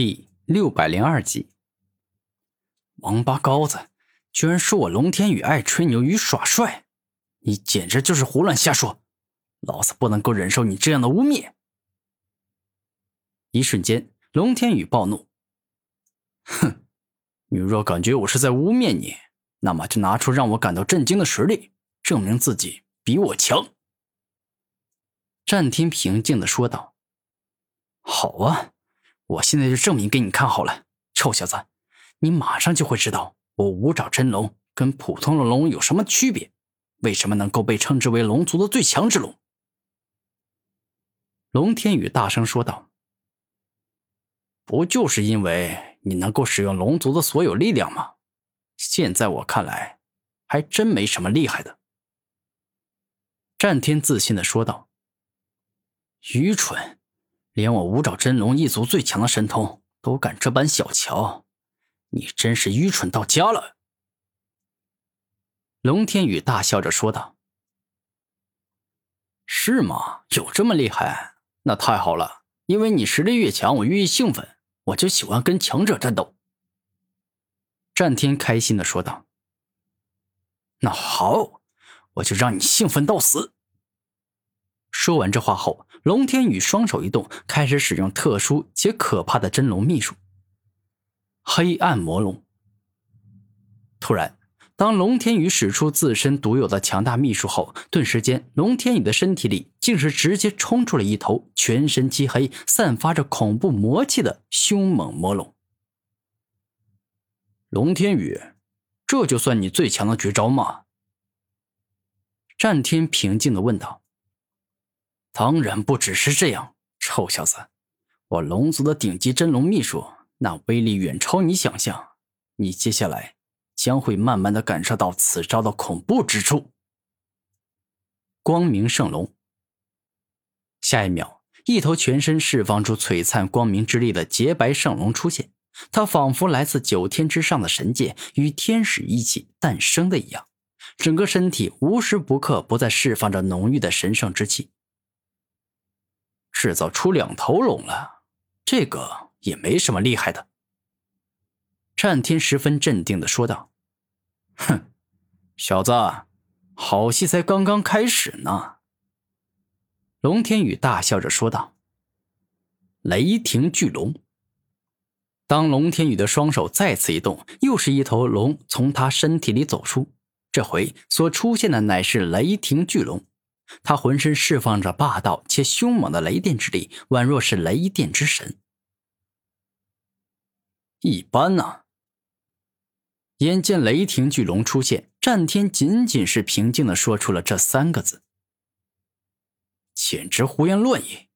第六百零二集，王八羔子居然说我龙天宇爱吹牛与耍帅，你简直就是胡乱瞎说！老子不能够忍受你这样的污蔑！一瞬间，龙天宇暴怒：“哼，你若感觉我是在污蔑你，那么就拿出让我感到震惊的实力，证明自己比我强。”战天平静的说道：“好啊。”我现在就证明给你看好了，臭小子，你马上就会知道我五爪真龙跟普通的龙有什么区别，为什么能够被称之为龙族的最强之龙。龙天宇大声说道：“不就是因为你能够使用龙族的所有力量吗？现在我看来，还真没什么厉害的。”战天自信的说道：“愚蠢。”连我五爪真龙一族最强的神通都敢这般小瞧，你真是愚蠢到家了。”龙天宇大笑着说道。“是吗？有这么厉害？那太好了！因为你实力越强，我越兴奋，我就喜欢跟强者战斗。”战天开心的说道。“那好，我就让你兴奋到死。”说完这话后，龙天宇双手一动，开始使用特殊且可怕的真龙秘术——黑暗魔龙。突然，当龙天宇使出自身独有的强大秘术后，顿时间，龙天宇的身体里竟是直接冲出了一头全身漆黑、散发着恐怖魔气的凶猛魔龙。龙天宇，这就算你最强的绝招吗？战天平静的问道。当然不只是这样，臭小子！我龙族的顶级真龙秘术，那威力远超你想象。你接下来将会慢慢的感受到此招的恐怖之处。光明圣龙。下一秒，一头全身释放出璀璨光明之力的洁白圣龙出现，它仿佛来自九天之上的神界，与天使一起诞生的一样，整个身体无时不刻不在释放着浓郁的神圣之气。制造出两头龙了，这个也没什么厉害的。战天十分镇定的说道：“哼，小子，好戏才刚刚开始呢。”龙天宇大笑着说道：“雷霆巨龙。”当龙天宇的双手再次一动，又是一头龙从他身体里走出，这回所出现的乃是雷霆巨龙。他浑身释放着霸道且凶猛的雷电之力，宛若是雷电之神。一般呢？眼见雷霆巨龙出现，战天仅仅是平静的说出了这三个字：“简直胡言乱语！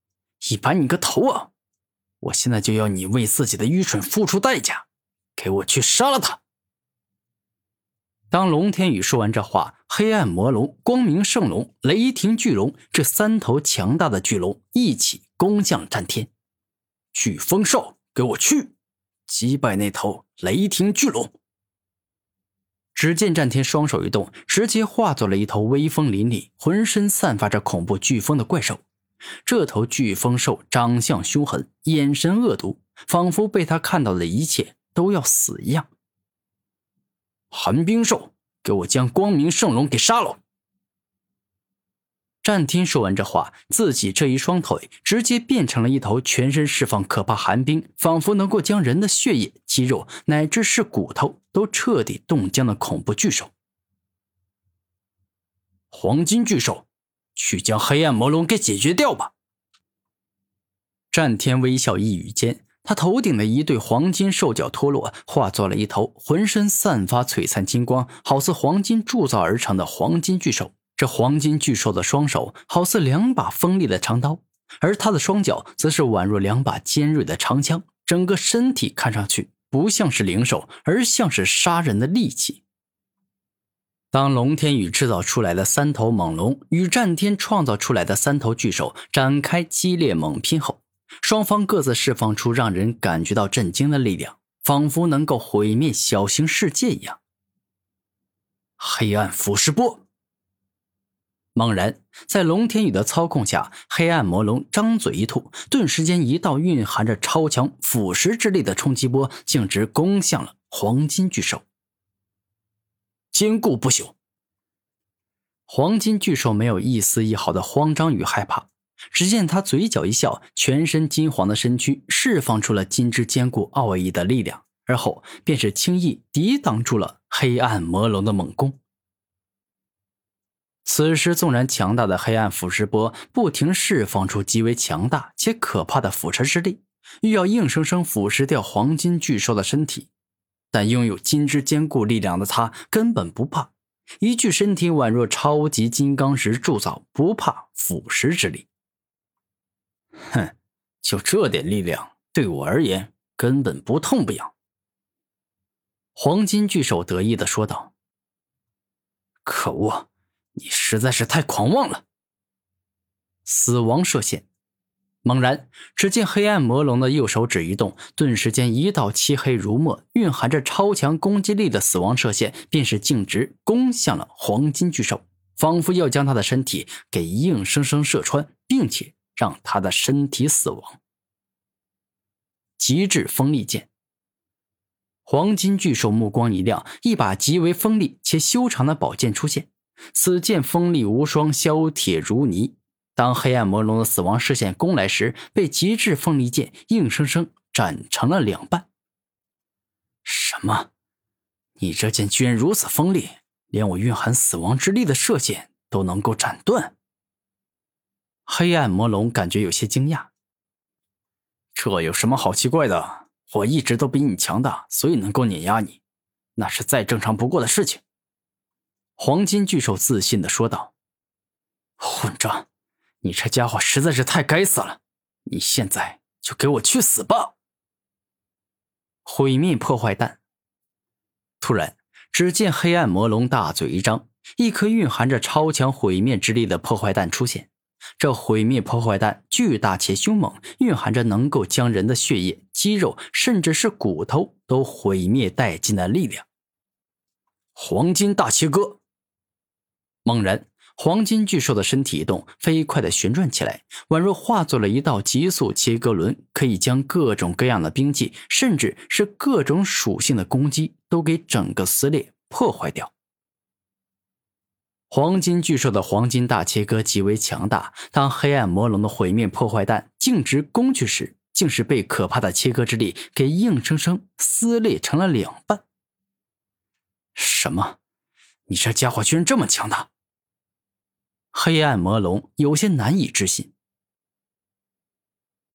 一般你个头啊！我现在就要你为自己的愚蠢付出代价，给我去杀了他！”当龙天宇说完这话，黑暗魔龙、光明圣龙、雷霆巨龙这三头强大的巨龙一起攻向战天。飓风兽，给我去击败那头雷霆巨龙！只见战天双手一动，直接化作了一头威风凛凛、浑身散发着恐怖飓风的怪兽。这头飓风兽长相凶狠，眼神恶毒，仿佛被他看到的一切都要死一样。寒冰兽，给我将光明圣龙给杀了！战天说完这话，自己这一双腿直接变成了一头全身释放可怕寒冰，仿佛能够将人的血液、肌肉乃至是骨头都彻底冻僵的恐怖巨兽。黄金巨兽，去将黑暗魔龙给解决掉吧！战天微笑一语间。他头顶的一对黄金兽角脱落，化作了一头浑身散发璀璨金光、好似黄金铸造而成的黄金巨兽。这黄金巨兽的双手好似两把锋利的长刀，而它的双脚则是宛若两把尖锐的长枪。整个身体看上去不像是灵兽，而像是杀人的利器。当龙天宇制造出来的三头猛龙与战天创造出来的三头巨兽展开激烈猛拼后，双方各自释放出让人感觉到震惊的力量，仿佛能够毁灭小型世界一样。黑暗腐蚀波。猛然，在龙天宇的操控下，黑暗魔龙张嘴一吐，顿时间一道蕴含着超强腐蚀之力的冲击波径直攻向了黄金巨兽。坚固不朽。黄金巨兽没有一丝一毫的慌张与害怕，只见他嘴角一笑，全身金黄的身躯释放出了金之坚固奥义的力量，而后便是轻易抵挡住了黑暗魔龙的猛攻。此时，纵然强大的黑暗腐蚀波不停释放出极为强大且可怕的腐蚀之力，欲要硬生生腐蚀掉黄金巨兽的身体，但拥有金之坚固力量的他根本不怕，一具身体宛若超级金刚石铸造，不怕腐蚀之力。哼，就这点力量，对我而言根本不痛不痒。黄金巨兽得意的说道：“可恶！”你实在是太狂妄了！死亡射线，猛然，只见黑暗魔龙的右手指一动，顿时间一道漆黑如墨、蕴含着超强攻击力的死亡射线，便是径直攻向了黄金巨兽，仿佛要将他的身体给硬生生射穿，并且让他的身体死亡。极致锋利剑，黄金巨兽目光一亮，一把极为锋利且修长的宝剑出现。此剑锋利无双，削铁如泥。当黑暗魔龙的死亡视线攻来时，被极致锋利剑硬生生斩成了两半。什么？你这剑居然如此锋利，连我蕴含死亡之力的射线都能够斩断？黑暗魔龙感觉有些惊讶。这有什么好奇怪的？我一直都比你强大，所以能够碾压你，那是再正常不过的事情。黄金巨兽自信的说道：“混账！你这家伙实在是太该死了！你现在就给我去死吧！”毁灭破坏弹。突然，只见黑暗魔龙大嘴一张，一颗蕴含着超强毁灭之力的破坏弹出现。这毁灭破坏弹巨大且凶猛，蕴含着能够将人的血液、肌肉，甚至是骨头都毁灭殆尽的力量。黄金大切割。猛然，黄金巨兽的身体一动，飞快的旋转起来，宛若化作了一道极速切割轮，可以将各种各样的兵器，甚至是各种属性的攻击，都给整个撕裂破坏掉。黄金巨兽的黄金大切割极为强大，当黑暗魔龙的毁灭破坏弹径直攻去时，竟是被可怕的切割之力给硬生生撕裂成了两半。什么？你这家伙居然这么强大！黑暗魔龙有些难以置信。